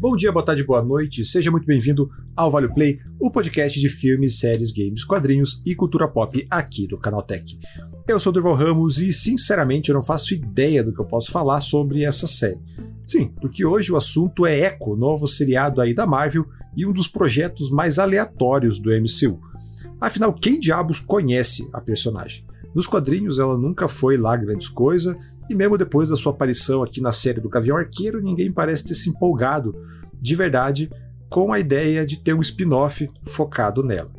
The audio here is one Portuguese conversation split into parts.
Bom dia, boa tarde, boa noite, seja muito bem-vindo ao Vale Play, o podcast de filmes, séries, games, quadrinhos e cultura pop aqui do Canaltech. Eu sou o Durval Ramos e, sinceramente, eu não faço ideia do que eu posso falar sobre essa série. Sim, porque hoje o assunto é Echo, novo seriado aí da Marvel e um dos projetos mais aleatórios do MCU. Afinal, quem diabos conhece a personagem? Nos quadrinhos ela nunca foi lá grandes coisa e mesmo depois da sua aparição aqui na série do Gavião Arqueiro, ninguém parece ter se empolgado de verdade com a ideia de ter um spin-off focado nela.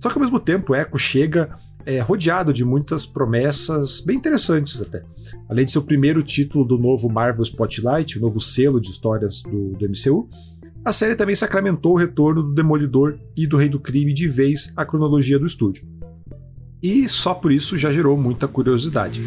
Só que ao mesmo tempo, Echo chega é, rodeado de muitas promessas bem interessantes até. Além de ser o primeiro título do novo Marvel Spotlight, o novo selo de histórias do, do MCU, a série também sacramentou o retorno do Demolidor e do Rei do Crime de vez à cronologia do estúdio. E só por isso já gerou muita curiosidade.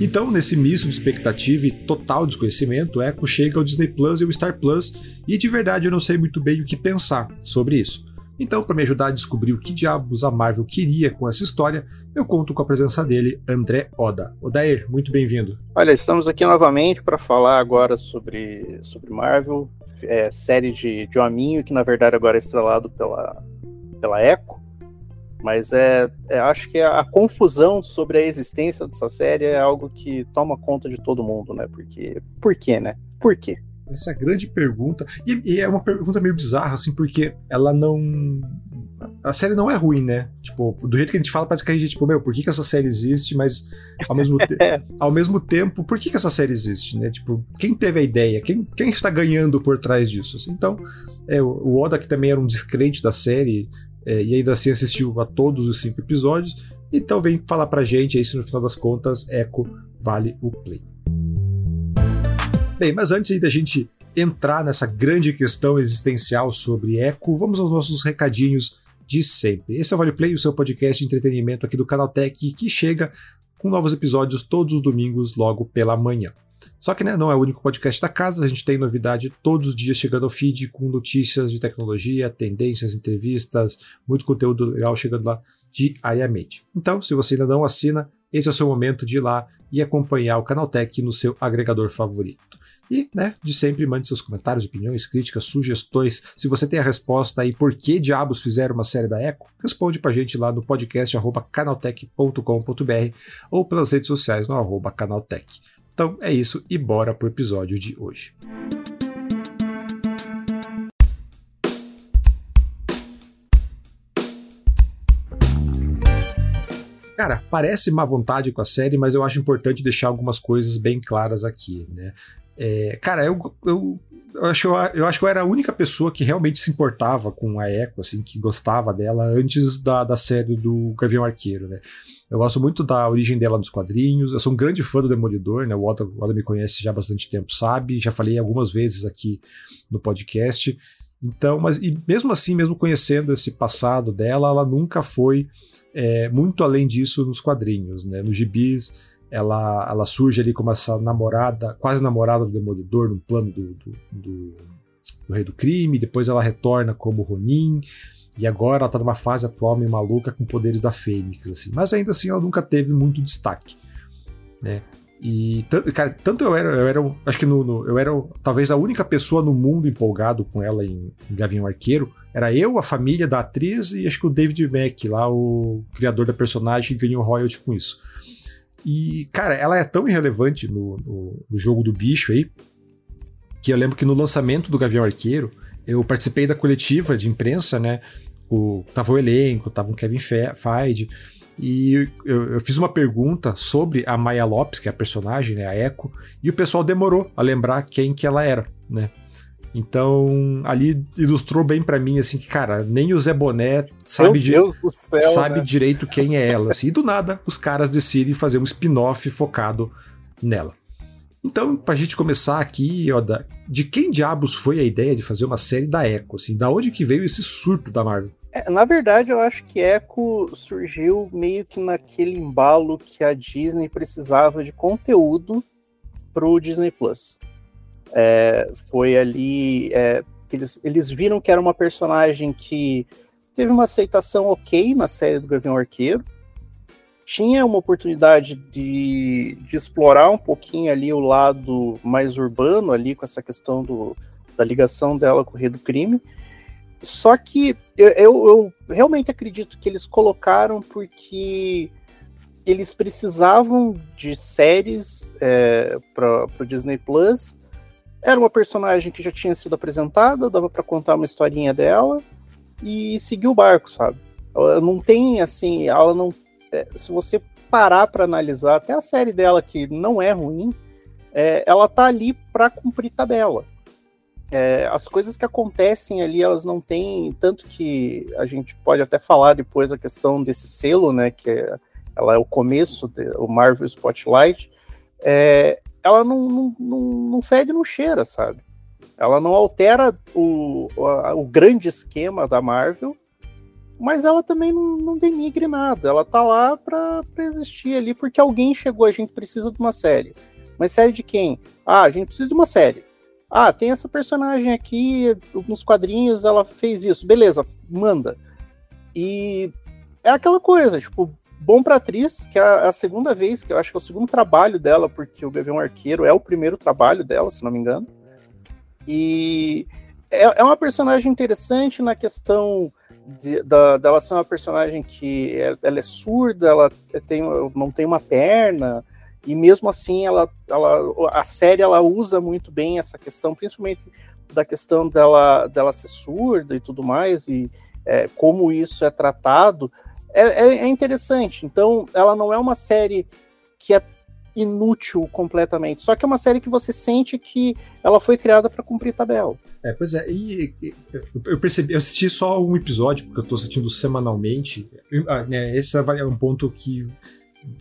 Então, nesse misto de expectativa e total desconhecimento, Echo chega ao Disney Plus e ao Star Plus, e de verdade eu não sei muito bem o que pensar sobre isso. Então, para me ajudar a descobrir o que diabos a Marvel queria com essa história, eu conto com a presença dele, André Oda. Odair, muito bem-vindo. Olha, estamos aqui novamente para falar agora sobre, sobre Marvel, é, série de, de Hominho, que na verdade agora é estrelado pela, pela Echo. Mas é, é, acho que a, a, confusão sobre a existência dessa série é algo que toma conta de todo mundo, né? Porque. Por quê, né? Por quê? Essa é a grande pergunta. E, e, é uma pergunta meio bizarra, assim, porque ela não. A série não é ruim, né? Tipo, do jeito que a gente fala, parece que a gente, tipo, meu, por que, que essa série existe, mas ao mesmo, te... ao mesmo tempo, por que, que essa série existe, né? Tipo, quem teve a ideia? Quem, quem está ganhando por trás disso? Assim? Então, é, o Oda, que também era um descrente da série, é, e ainda assim assistiu a todos os cinco episódios. Então vem falar pra gente aí se no final das contas Echo vale o play. Bem, mas antes da gente entrar nessa grande questão existencial sobre Echo, vamos aos nossos recadinhos de sempre. Esse é o Vale Play, o seu podcast de entretenimento aqui do Canal Tech, que chega com novos episódios todos os domingos, logo pela manhã. Só que né, não é o único podcast da casa, a gente tem novidade todos os dias chegando ao feed com notícias de tecnologia, tendências, entrevistas, muito conteúdo legal chegando lá diariamente. Então, se você ainda não assina, esse é o seu momento de ir lá e acompanhar o Canaltech no seu agregador favorito. E, né, de sempre, mande seus comentários, opiniões, críticas, sugestões. Se você tem a resposta aí por que diabos fizeram uma série da Echo, responde pra gente lá no podcast canaltech.com.br ou pelas redes sociais no arroba canaltech. Então é isso e bora pro episódio de hoje. Cara, parece má vontade com a série, mas eu acho importante deixar algumas coisas bem claras aqui, né? É, cara, eu, eu, eu, acho, eu acho que eu era a única pessoa que realmente se importava com a Echo, assim, que gostava dela antes da, da série do Gavião Arqueiro, né? Eu gosto muito da origem dela nos quadrinhos. Eu sou um grande fã do Demolidor, né? O Oda, o Oda me conhece já há bastante tempo, sabe? Já falei algumas vezes aqui no podcast. Então, mas e mesmo assim, mesmo conhecendo esse passado dela, ela nunca foi é, muito além disso nos quadrinhos, né? Nos gibis, ela, ela surge ali como essa namorada, quase namorada do Demolidor, no plano do, do, do, do Rei do Crime. Depois ela retorna como Ronin. E agora ela tá numa fase atual meio maluca com poderes da Fênix, assim. Mas ainda assim ela nunca teve muito destaque, né? E, cara, tanto eu era, eu era, acho que no, no, eu era talvez a única pessoa no mundo empolgado com ela em, em Gavião Arqueiro. Era eu, a família da atriz e acho que o David Mack, lá, o criador da personagem, que ganhou royalty com isso. E, cara, ela é tão irrelevante no, no, no jogo do bicho aí, que eu lembro que no lançamento do Gavião Arqueiro, eu participei da coletiva de imprensa, né? O, tava o elenco, tava o Kevin Feige, e eu, eu, fiz uma pergunta sobre a Maya Lopes, que é a personagem, né, a Echo, e o pessoal demorou a lembrar quem que ela era, né? Então, ali ilustrou bem para mim, assim, que, cara, nem o Zé Boné sabe, de, céu, sabe né? direito quem é ela. Assim, e do nada, os caras decidem fazer um spin-off focado nela. Então, pra gente começar aqui, ó, da, de quem diabos foi a ideia de fazer uma série da Echo? Assim, da onde que veio esse surto da Marvel? É, na verdade, eu acho que Echo surgiu meio que naquele embalo que a Disney precisava de conteúdo pro Disney Plus. É, foi ali é, eles, eles viram que era uma personagem que teve uma aceitação ok na série do Gavião Arqueiro, tinha uma oportunidade de, de explorar um pouquinho ali o lado mais urbano ali com essa questão do, da ligação dela com o rei do crime. Só que eu, eu, eu realmente acredito que eles colocaram porque eles precisavam de séries é, para o Disney Plus. Era uma personagem que já tinha sido apresentada, dava para contar uma historinha dela e seguir o barco, sabe? Ela não tem assim, ela não. É, se você parar para analisar, até a série dela que não é ruim, é, ela tá ali para cumprir tabela. É, as coisas que acontecem ali, elas não têm tanto que a gente pode até falar depois a questão desse selo, né? Que é, ela é o começo, do Marvel Spotlight. É, ela não, não, não, não fede, não cheira, sabe? Ela não altera o, o, grande esquema da Marvel, mas ela também não, não denigre nada. Ela tá lá para existir ali porque alguém chegou, a gente precisa de uma série. Mas série de quem? Ah, a gente precisa de uma série. Ah, tem essa personagem aqui nos quadrinhos, ela fez isso. Beleza, manda. E é aquela coisa, tipo, bom pra atriz, que é a segunda vez, que eu acho que é o segundo trabalho dela, porque o Gavião Arqueiro é o primeiro trabalho dela, se não me engano. E é, é uma personagem interessante na questão de, da, dela ser uma personagem que é, ela é surda, ela tem, não tem uma perna, e mesmo assim ela, ela, a série ela usa muito bem essa questão, principalmente da questão dela, dela ser surda e tudo mais, e é, como isso é tratado, é, é, é interessante. Então, ela não é uma série que é inútil completamente. Só que é uma série que você sente que ela foi criada para cumprir tabela. É, pois é. E, eu percebi, eu assisti só um episódio, porque eu tô assistindo semanalmente. Ah, né, esse é um ponto que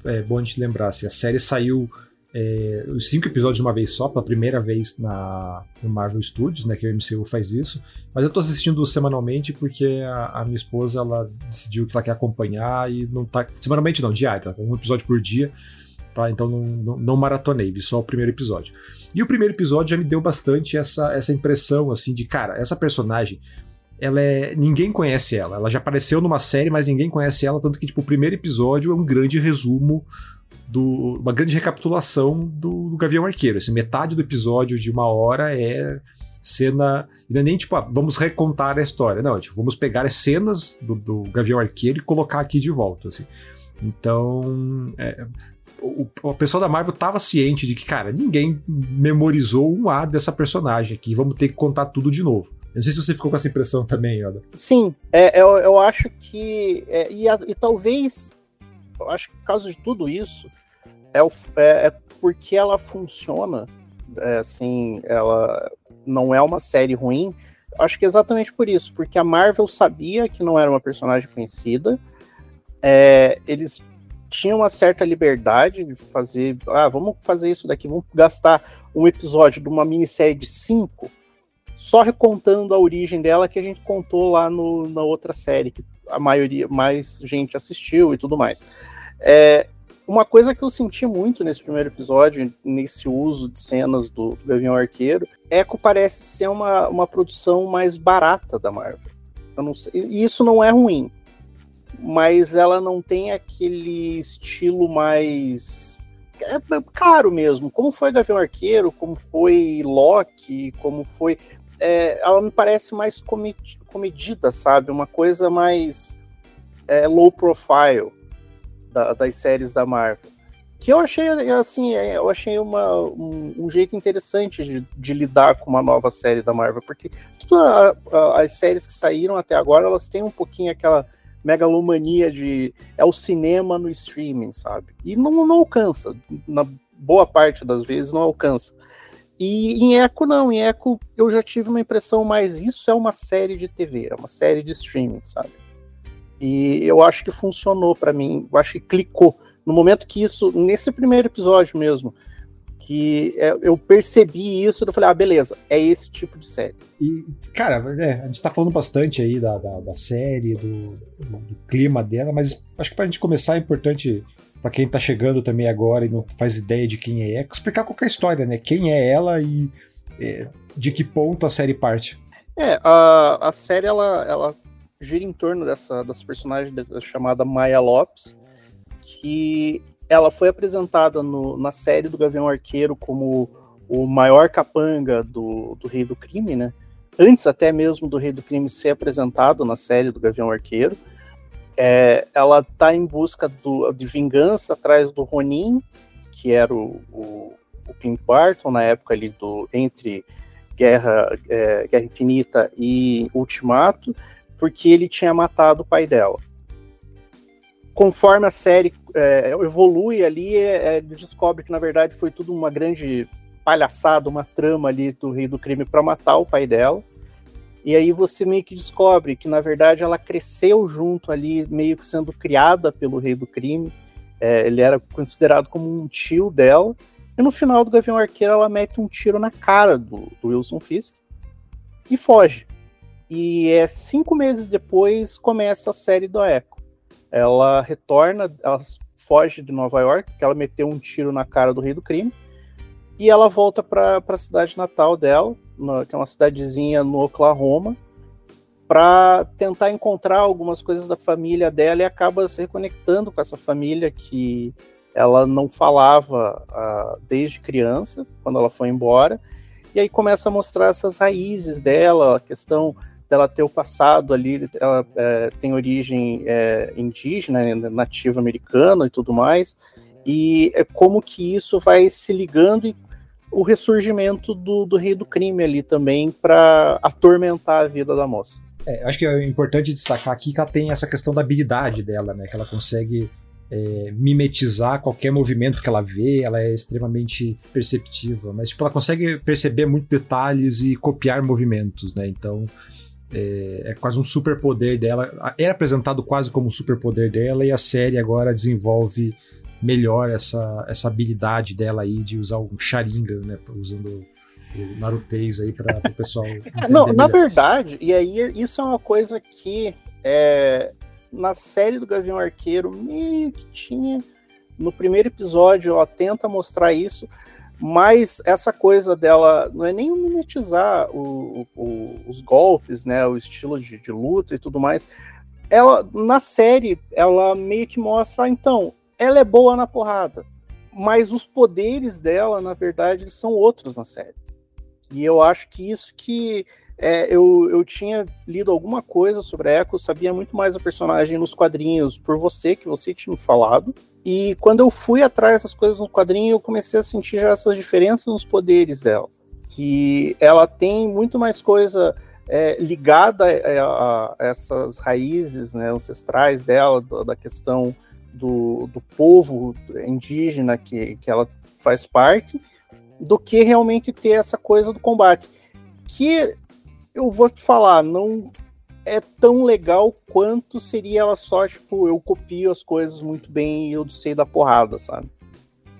é bom a gente lembrar. Assim, a série saiu é, os cinco episódios de uma vez só, pela primeira vez na, no Marvel Studios, né, que o MCU faz isso. Mas eu tô assistindo semanalmente porque a, a, minha esposa ela decidiu que ela quer acompanhar e não tá. Semanalmente não, diário, um episódio por dia. Tá? Então não, não, não, maratonei, vi só o primeiro episódio. E o primeiro episódio já me deu bastante essa, essa impressão assim de cara, essa personagem. Ela é. Ninguém conhece ela. Ela já apareceu numa série, mas ninguém conhece ela. Tanto que, tipo, o primeiro episódio é um grande resumo do, uma grande recapitulação do, do Gavião Arqueiro. Esse metade do episódio de uma hora é cena. Não é nem tipo, ah, vamos recontar a história. Não, é, tipo, vamos pegar as cenas do, do Gavião Arqueiro e colocar aqui de volta. Assim. Então, é, o, o pessoal da Marvel tava ciente de que, cara, ninguém memorizou um A dessa personagem aqui, vamos ter que contar tudo de novo. Eu não sei se você ficou com essa impressão também, Yoda. Sim, é, eu, eu acho que. É, e, a, e, talvez. Eu acho que por causa de tudo isso, é, o, é, é porque ela funciona. É, assim, ela não é uma série ruim. Acho que é exatamente por isso, porque a Marvel sabia que não era uma personagem conhecida. É, eles tinha uma certa liberdade de fazer, ah, vamos fazer isso daqui, vamos gastar um episódio de uma minissérie de cinco, só recontando a origem dela que a gente contou lá no, na outra série, que a maioria, mais gente assistiu e tudo mais. É, uma coisa que eu senti muito nesse primeiro episódio, nesse uso de cenas do, do Gavião Arqueiro, é que parece ser uma, uma produção mais barata da Marvel. Sei, e isso não é ruim mas ela não tem aquele estilo mais é, é caro mesmo, como foi Gavião Arqueiro, como foi Loki, como foi. É, ela me parece mais comedida, sabe? Uma coisa mais é, low profile da, das séries da Marvel. Que eu achei assim, é, eu achei uma, um, um jeito interessante de, de, lidar com uma nova série da Marvel, porque todas as séries que saíram até agora, elas têm um pouquinho aquela megalomania de é o cinema no streaming, sabe? E não, não alcança, na boa parte das vezes não alcança. E em Echo não, em Echo eu já tive uma impressão mais isso é uma série de TV, é uma série de streaming, sabe? E eu acho que funcionou para mim, eu acho que clicou. No momento que isso, nesse primeiro episódio mesmo, que é, eu percebi isso, eu falei, ah, beleza, é esse tipo de série. E, cara, é, a gente tá falando bastante aí da, da, da série, do, do, clima dela, mas acho que pra gente começar é importante, para quem tá chegando também agora e não faz ideia de quem é, explicar qual a história, né? Quem é ela e é, de que ponto a série parte. É, a, a série, ela, ela gira em torno dessa, dessa personagem chamada Maya Lopes, que ela foi apresentada no, na série do Gavião Arqueiro como o maior capanga do, do Rei do Crime, né? Antes até mesmo do Rei do Crime ser apresentado na série do Gavião Arqueiro. É, ela está em busca do, de vingança atrás do Ronin, que era o, o, o Clint Barton na época ali do entre Guerra, é, Guerra Infinita e Ultimato, porque ele tinha matado o pai dela. Conforme a série é, evolui ali, é, ele descobre que na verdade foi tudo uma grande palhaçada, uma trama ali do Rei do Crime para matar o pai dela. E aí você meio que descobre que na verdade ela cresceu junto ali, meio que sendo criada pelo Rei do Crime. É, ele era considerado como um tio dela. E no final do Gavião Arqueiro ela mete um tiro na cara do, do Wilson Fisk e foge. E é cinco meses depois começa a série do Echo. Ela retorna, ela foge de Nova York, porque ela meteu um tiro na cara do rei do crime, e ela volta para a cidade natal dela, que é uma cidadezinha no Oklahoma, para tentar encontrar algumas coisas da família dela e acaba se reconectando com essa família que ela não falava uh, desde criança, quando ela foi embora. E aí começa a mostrar essas raízes dela, a questão dela ter o passado ali, ela é, tem origem é, indígena, nativa americana e tudo mais, e é como que isso vai se ligando e o ressurgimento do, do rei do crime ali também para atormentar a vida da moça. É, acho que é importante destacar aqui que ela tem essa questão da habilidade dela, né? Que ela consegue é, mimetizar qualquer movimento que ela vê, ela é extremamente perceptiva, mas tipo, ela consegue perceber muitos detalhes e copiar movimentos, né? Então é, é quase um superpoder dela. Era apresentado quase como um superpoder dela e a série agora desenvolve melhor essa, essa habilidade dela aí de usar um Sharingan, né? Usando o Narutês aí para o pessoal. Não, melhor. na verdade, e aí isso é uma coisa que é, na série do Gavião Arqueiro meio que tinha. No primeiro episódio, ela tenta mostrar isso, mas essa coisa dela não é nem mimetizar o, o, os golpes, né, o estilo de, de, luta e tudo mais. Ela na série ela meio que mostra, ah, então, ela é boa na porrada, mas os poderes dela, na verdade, são outros na série. E eu acho que isso que é, eu, eu tinha lido alguma coisa sobre a Echo, sabia muito mais a personagem nos quadrinhos por você, que você tinha falado. E quando eu fui atrás das coisas no quadrinho, eu comecei a sentir já essas diferenças nos poderes dela. Que ela tem muito mais coisa é, ligada a, a, essas raízes né, ancestrais dela, da questão do, do povo indígena que, que ela faz parte, do que realmente ter essa coisa do combate. Que eu vou te falar, não é tão legal quanto seria ela só, tipo, eu copio as coisas muito bem e eu sei da porrada, sabe?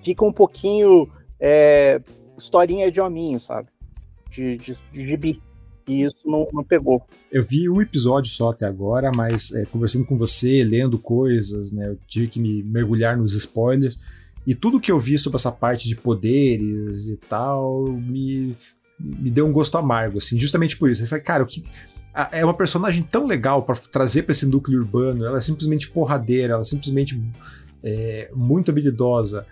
Fica um pouquinho é, historinha de hominho, sabe? De, de, de gibi. E isso não, não pegou. Eu vi um episódio só até agora, mas é, conversando com você, lendo coisas, né? Eu tive que me mergulhar nos spoilers. E tudo que eu vi sobre essa parte de poderes e tal me, me deu um gosto amargo, assim, justamente por isso. Eu falei, cara, o que, é uma personagem tão legal para trazer para esse núcleo urbano. Ela é simplesmente porradeira, ela é simplesmente é, muito habilidosa.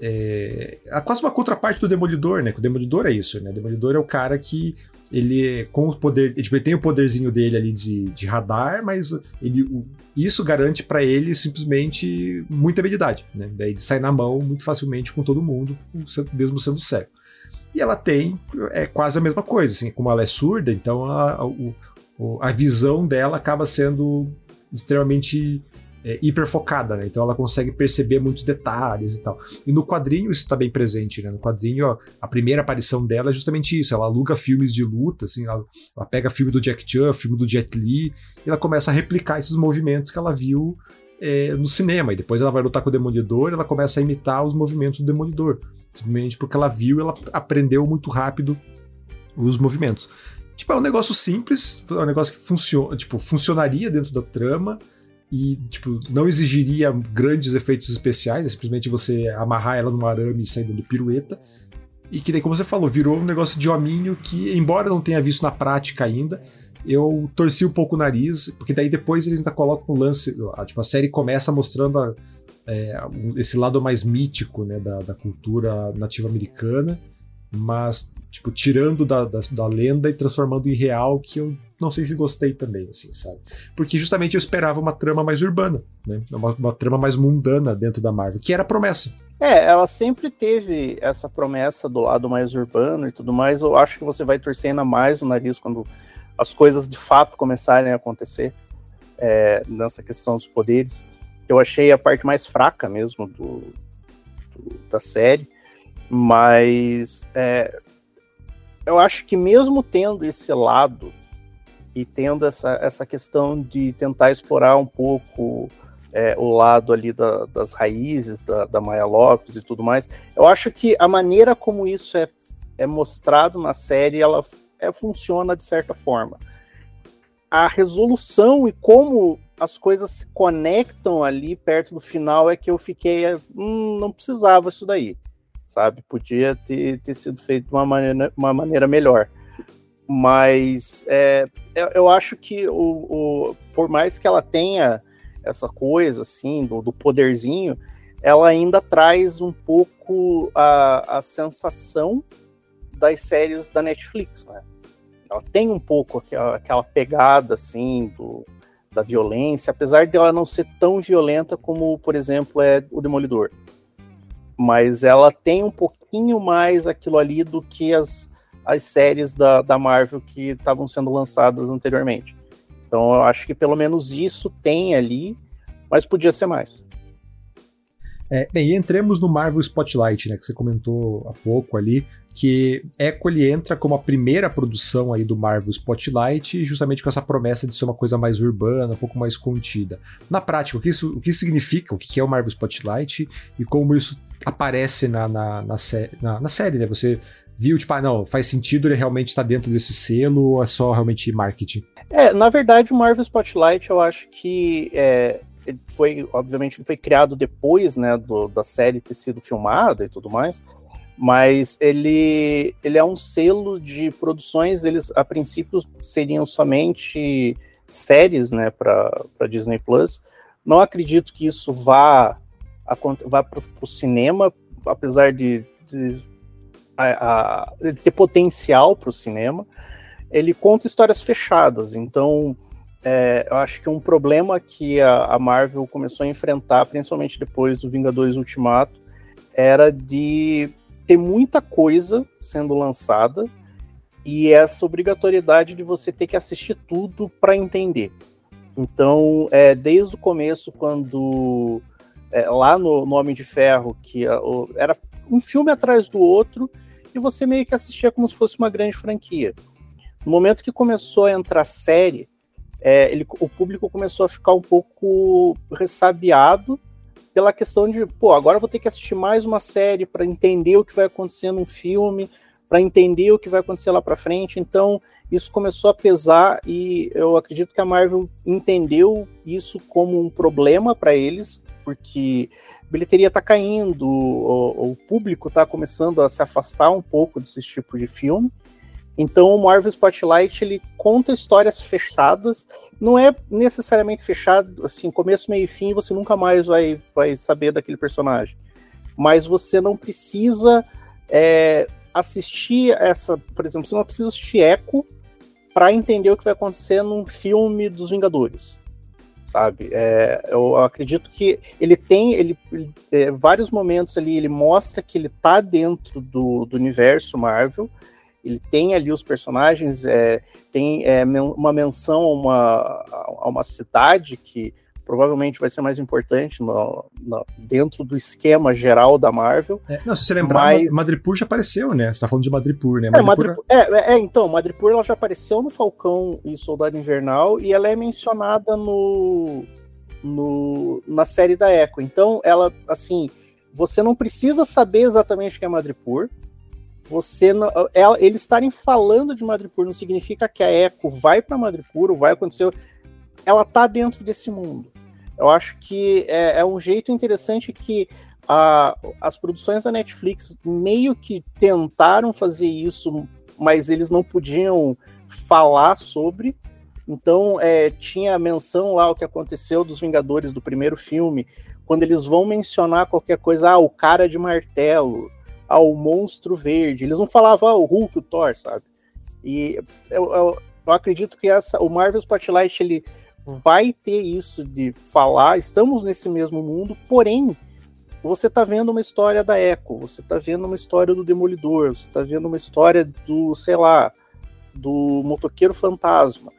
É, é quase uma contraparte do Demolidor, né? Que o Demolidor é isso, né? O Demolidor é o cara que ele com o poder, tipo, ele tem o poderzinho dele ali de, de radar, mas ele, isso garante para ele simplesmente muita habilidade, né? Daí ele sai na mão muito facilmente com todo mundo, mesmo sendo cego. E ela tem é quase a mesma coisa, assim, como ela é surda, então a, o, a visão dela acaba sendo extremamente é, hiperfocada, né? Então ela consegue perceber muitos detalhes e tal. E no quadrinho isso está bem presente, né? No quadrinho, ó, a primeira aparição dela é justamente isso. Ela aluga filmes de luta, assim, ela, ela, pega filme do Jack Chan, filme do Jet Li, e ela começa a replicar esses movimentos que ela viu é, no cinema. E depois ela vai lutar com o Demolidor, ela começa a imitar os movimentos do Demolidor. Simplesmente porque ela viu, ela aprendeu muito rápido os movimentos. Tipo, é um negócio simples, é um negócio que funciona, tipo, funcionaria dentro da trama e, tipo, não exigiria grandes efeitos especiais, é simplesmente você amarrar ela num arame e sair dando pirueta. E que daí, como você falou, virou um negócio de hominho que, embora não tenha visto na prática ainda, eu torci um pouco o nariz, porque daí depois eles ainda colocam um lance. A, tipo, a série começa mostrando a, é, esse lado mais mítico né, da, da cultura nativa americana mas, tipo, tirando da, da, da lenda e transformando em real, que eu não sei se gostei também, assim, sabe? Porque justamente eu esperava uma trama mais urbana, né? Uma, uma trama mais mundana dentro da Marvel, que era a promessa. É, ela sempre teve essa promessa do lado mais urbano e tudo mais. Eu acho que você vai torcer ainda mais o nariz quando as coisas de fato começarem a acontecer é, nessa questão dos poderes. Eu achei a parte mais fraca mesmo do, do da série, mas é, eu acho que mesmo tendo esse lado e tendo essa, essa questão de tentar explorar um pouco é, o lado ali da, das raízes da, da Maya Lopes e tudo mais, eu acho que a maneira como isso é, é mostrado na série, ela é, funciona de certa forma. A resolução e como as coisas se conectam ali perto do final é que eu fiquei, hum, não precisava isso daí, sabe? Podia ter, ter sido feito de uma maneira, uma maneira melhor. Mas é, eu acho que o, o, por mais que ela tenha essa coisa assim do, do poderzinho, ela ainda traz um pouco a, a sensação das séries da Netflix, né? Ela tem um pouco aquela, aquela pegada assim do, da violência, apesar de ela não ser tão violenta como, por exemplo, é o Demolidor. Mas ela tem um pouquinho mais aquilo ali do que as, as séries da, da Marvel que estavam sendo lançadas anteriormente. Então eu acho que pelo menos isso tem ali, mas podia ser mais. É, bem, entremos no Marvel Spotlight, né, que você comentou há pouco ali, que Echo ele entra como a primeira produção aí do Marvel Spotlight, justamente com essa promessa de ser uma coisa mais urbana, um pouco mais contida. Na prática, o que isso, o que significa, o que é o Marvel Spotlight e como isso aparece na, na, na, sé na, na série, né? Você viu, tipo, ah, não, faz sentido ele realmente estar dentro desse selo ou é só realmente marketing? É, na verdade, o Marvel Spotlight eu acho que é, foi, obviamente, foi criado depois, né, do, da série ter sido filmada e tudo mais, mas ele, ele é um selo de produções, eles a princípio seriam somente séries, né, para Disney Plus. Não acredito que isso vá, vá para o cinema, apesar de, de a, a, ter potencial para o cinema, ele conta histórias fechadas. Então, é, eu acho que um problema que a, a, Marvel começou a enfrentar, principalmente depois do Vingadores Ultimato, era de ter muita coisa sendo lançada e essa obrigatoriedade de você ter que assistir tudo para entender. Então, é, desde o começo, quando é, lá no, no, Homem de Ferro, que a, o, era um filme atrás do outro, e você meio que assistia como se fosse uma grande franquia. No momento que começou a entrar série, é, ele, o público começou a ficar um pouco ressabiado pela questão de, pô, agora vou ter que assistir mais uma série para entender o que vai acontecer num filme, para entender o que vai acontecer lá para frente. Então, isso começou a pesar e eu acredito que a Marvel entendeu isso como um problema para eles, porque bilheteria está caindo, o, o público está começando a se afastar um pouco desse tipo de filme. Então o Marvel Spotlight ele conta histórias fechadas, não é necessariamente fechado, assim, começo, meio e fim, você nunca mais vai, vai saber daquele personagem. Mas você não precisa é, assistir essa, por exemplo, você não precisa assistir Echo para entender o que vai acontecer num filme dos Vingadores sabe? É, eu acredito que ele tem ele, ele é, vários momentos ali, ele mostra que ele tá dentro do, do universo Marvel, ele tem ali os personagens, é, tem é, uma menção a uma, a uma cidade que provavelmente vai ser mais importante no, no, dentro do esquema geral da Marvel. É, não, se você lembrar, mas... Madripoor já apareceu, né? Você tá falando de Madripoor, né? É, Madripoor... É, é, é, então, Madripoor ela já apareceu no Falcão e Soldado Invernal e ela é mencionada no, no na série da Echo. Então, ela, assim, você não precisa saber exatamente o que é Madripoor. Você não, ela, eles estarem falando de Madripoor não significa que a Echo vai para Madripoor vai acontecer ela tá dentro desse mundo. Eu acho que é, é um jeito interessante que a, as produções da Netflix meio que tentaram fazer isso, mas eles não podiam falar sobre. Então, é, tinha a menção lá o que aconteceu dos Vingadores do primeiro filme, quando eles vão mencionar qualquer coisa, ah, o cara de martelo, ao monstro verde. Eles não falavam ah, o Hulk, o Thor, sabe? E eu, eu, eu acredito que essa, o Marvel Spotlight ele vai ter isso de falar, estamos nesse mesmo mundo, porém você está vendo uma história da Echo, você está vendo uma história do Demolidor, você está vendo uma história do, sei lá, do motoqueiro fantasma.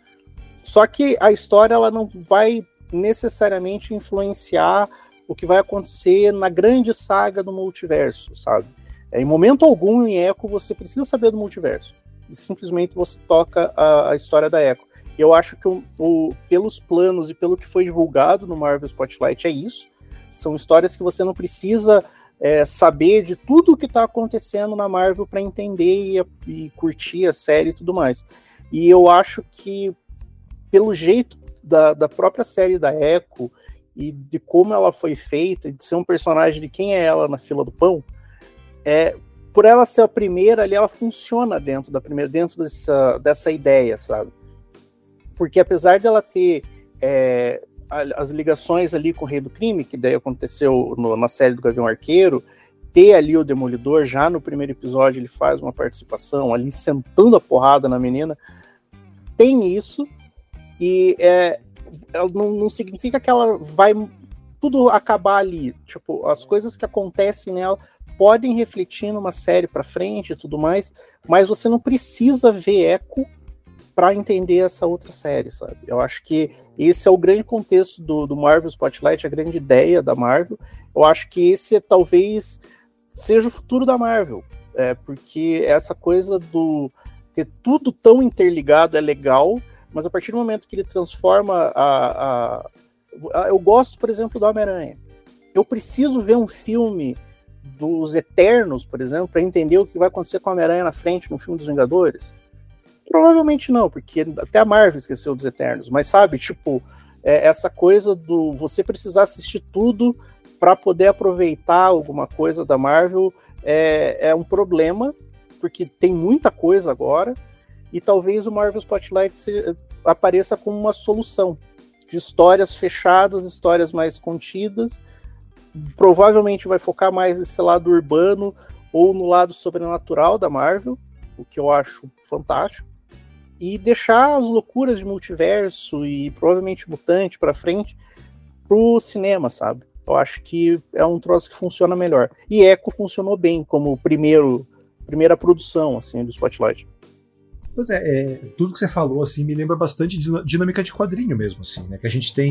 Só que a história ela não vai necessariamente influenciar o que vai acontecer na grande saga do multiverso, sabe? É, em momento algum em Echo você precisa saber do multiverso. E simplesmente você toca a, a história da Echo. Eu acho que o, o, pelos planos e pelo que foi divulgado no Marvel Spotlight é isso. São histórias que você não precisa é, saber de tudo o que está acontecendo na Marvel para entender e, e, curtir a série e tudo mais. E eu acho que, pelo jeito da, da própria série da Echo e de como ela foi feita, de ser um personagem de quem é ela na fila do pão, é, por ela ser a primeira ali, ela funciona dentro da primeira, dentro dessa, dessa ideia, sabe? Porque apesar dela ter é, as ligações ali com o Rei do Crime, que daí aconteceu no, na série do Gavião Arqueiro, ter ali o Demolidor, já no primeiro episódio ele faz uma participação ali sentando a porrada na menina, tem isso, e é, não, não significa que ela vai tudo acabar ali, tipo, as coisas que acontecem nela podem refletir numa série para frente e tudo mais, mas você não precisa ver eco para entender essa outra série, sabe? Eu acho que esse é o grande contexto do, do Marvel Spotlight, a grande ideia da Marvel. Eu acho que esse talvez seja o futuro da Marvel, é, porque essa coisa do ter tudo tão interligado é legal, mas a partir do momento que ele transforma a, a, a eu gosto, por exemplo, do Homem-Aranha. Eu preciso ver um filme dos Eternos, por exemplo, para entender o que vai acontecer com o Homem-Aranha na frente no filme dos Vingadores. Provavelmente não, porque até a Marvel esqueceu dos Eternos, mas sabe, tipo, é essa coisa do você precisar assistir tudo para poder aproveitar alguma coisa da Marvel é, é um problema, porque tem muita coisa agora, e talvez o Marvel Spotlight se, apareça como uma solução de histórias fechadas, histórias mais contidas. Provavelmente vai focar mais nesse lado urbano ou no lado sobrenatural da Marvel, o que eu acho fantástico e deixar as loucuras de multiverso e provavelmente mutante para frente pro cinema, sabe? Eu acho que é um troço que funciona melhor. E Echo funcionou bem como primeiro primeira produção assim do Spotlight. Pois é, é, tudo que você falou assim me lembra bastante de dinâmica de quadrinho mesmo, assim, né? Que a gente tem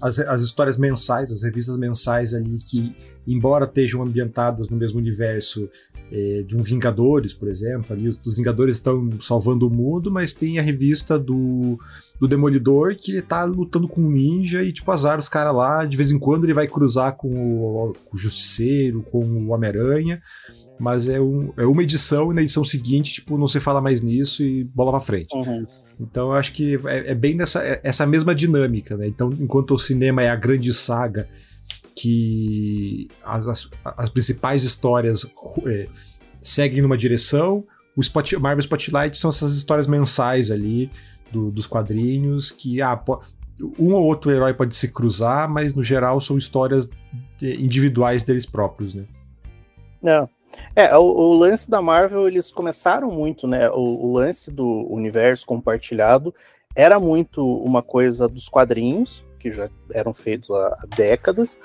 as, as, histórias mensais, as revistas mensais ali que, embora estejam ambientadas no mesmo universo é, de um Vingadores, por exemplo, ali os, os, Vingadores estão salvando o mundo, mas tem a revista do, do Demolidor que tá lutando com um ninja e tipo azar os caras lá, de vez em quando ele vai cruzar com o, com o Justiceiro, com o Homem-Aranha mas é, um, é uma edição e na edição seguinte, tipo, não se fala mais nisso e bola pra frente. Uhum. Então eu acho que é, é bem nessa é, essa mesma dinâmica, né? Então, enquanto o cinema é a grande saga que as, as, as principais histórias é, seguem numa direção, o Spot, Marvel Spotlight são essas histórias mensais ali do, dos quadrinhos que ah, um ou outro herói pode se cruzar, mas no geral são histórias individuais deles próprios, né? Não. É, o, o, lance da Marvel, eles começaram muito, né? O, o, lance do universo compartilhado era muito uma coisa dos quadrinhos, que já eram feitos há, há décadas.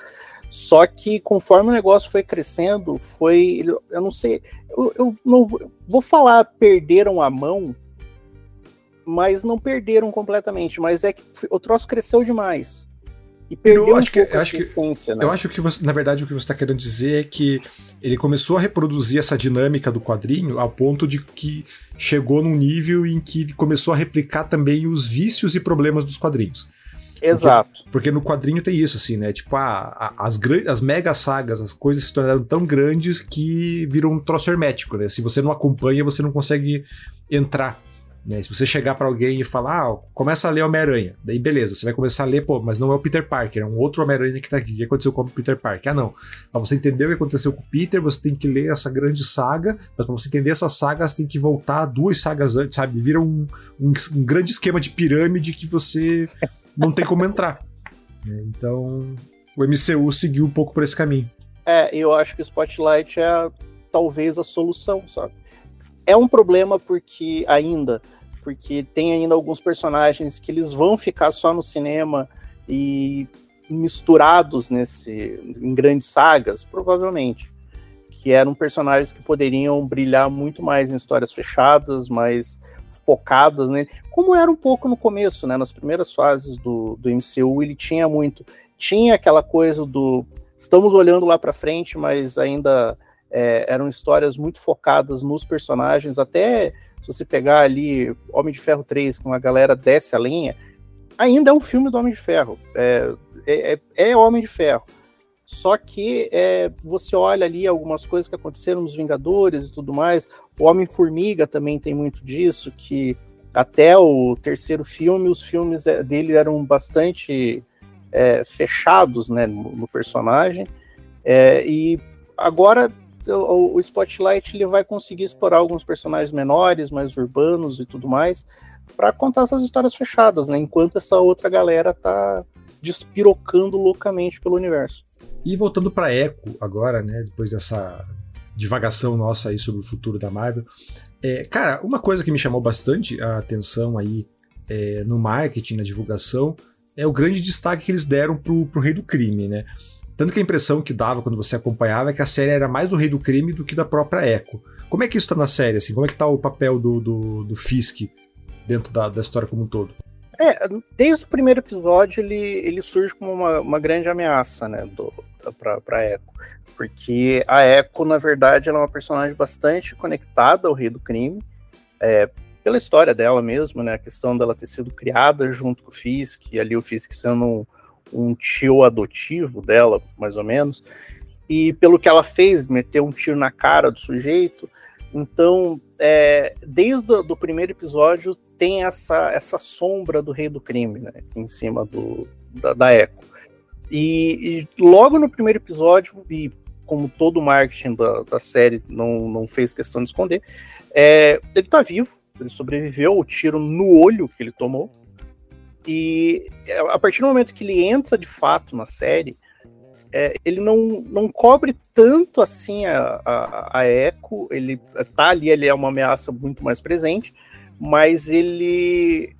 Só que conforme o negócio foi crescendo, foi. Eu não sei. Eu, eu não vou falar perderam a mão, mas não perderam completamente. Mas é que o troço cresceu demais. E perdeu eu acho um que, eu acho que, né? Eu acho que, você, na verdade, o que você está querendo dizer é que ele começou a reproduzir essa dinâmica do quadrinho ao ponto de que chegou num nível em que começou a replicar também os vícios e problemas dos quadrinhos. Exato. Porque, porque no quadrinho tem isso, assim, né? Tipo, a, a, as, as mega sagas, as coisas se tornaram tão grandes que viram um troço hermético, né? Se você não acompanha, você não consegue entrar né? Se você chegar para alguém e falar, ah, começa a ler Homem-Aranha, daí beleza, você vai começar a ler, pô, mas não é o Peter Parker, é um outro Homem-Aranha que tá aqui. O que aconteceu com o Peter Parker? Ah, não. Pra você entender o que aconteceu com o Peter, você tem que ler essa grande saga, mas pra você entender essa saga, você tem que voltar duas sagas antes, sabe? Vira um, um, um grande esquema de pirâmide que você não tem como entrar. Né? Então, o MCU seguiu um pouco por esse caminho. É, eu acho que o Spotlight é talvez a solução, sabe? É um problema porque ainda, porque tem ainda alguns personagens que eles vão ficar só no cinema e misturados nesse em grandes sagas, provavelmente, que eram personagens que poderiam brilhar muito mais em histórias fechadas, mais focadas, né? Como era um pouco no começo, né? Nas primeiras fases do, do MCU, ele tinha muito, tinha aquela coisa do estamos olhando lá para frente, mas ainda é, eram histórias muito focadas nos personagens, até se você pegar ali Homem de Ferro 3, que uma galera desce a linha, ainda é um filme do Homem de Ferro, é, é, é, é Homem de Ferro. Só que é, você olha ali algumas coisas que aconteceram nos Vingadores e tudo mais. O Homem-Formiga também tem muito disso, que até o terceiro filme, os filmes é, dele eram bastante é, fechados né, no, no personagem. E agora o, o, Spotlight ele vai conseguir explorar alguns personagens menores, mais urbanos e tudo mais, para contar essas histórias fechadas, né? Enquanto essa outra galera tá despirocando loucamente pelo universo. E voltando para Echo agora, né? Depois dessa divagação nossa aí sobre o futuro da Marvel, é, cara, uma coisa que me chamou bastante a atenção aí é, no marketing, na divulgação, é o grande destaque que eles deram pro, pro Rei do Crime, né? Tanto que a impressão que dava quando você acompanhava é que a série era mais do Rei do Crime do que da própria Echo. Como é que isso tá na série, assim? Como é que tá o papel do, do, do Fisk dentro da, da história como um todo? É, desde o primeiro episódio ele, ele surge como uma, uma grande ameaça, né, do, pra, pra Echo. Porque a Echo, na verdade, ela é uma personagem bastante conectada ao Rei do Crime. É, pela história dela mesmo, né? A questão dela ter sido criada junto com o Fisk, e ali o Fisk sendo um, um tio adotivo dela, mais ou menos, e pelo que ela fez, meteu um tiro na cara do sujeito. Então, é, desde o primeiro episódio, tem essa, essa sombra do rei do crime né, em cima do, da, da Echo. E, e, logo no primeiro episódio, e como todo o marketing da, da série não, não fez questão de esconder, é, ele tá vivo, ele sobreviveu ao tiro no olho que ele tomou. E a partir do momento que ele entra de fato na série, é, ele não, não cobre tanto assim a, a, a Echo, ele tá ali, ele é uma ameaça muito mais presente, mas ele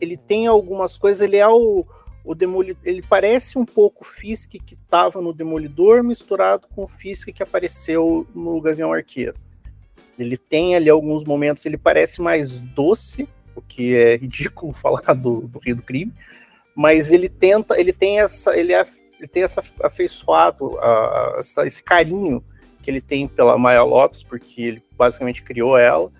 ele tem algumas coisas, ele é o, o Demolidor, ele parece um pouco o Fisk que estava no Demolidor misturado com o Fisk que apareceu no Gavião Arqueiro. Ele tem ali alguns momentos, ele parece mais doce, o que é ridículo falar do, do Rio do Crime, mas ele tenta, ele tem essa, ele, é, ele tem essa afeiçoado, a, essa, esse carinho que ele tem pela Maya Lopes, porque ele basicamente criou ela.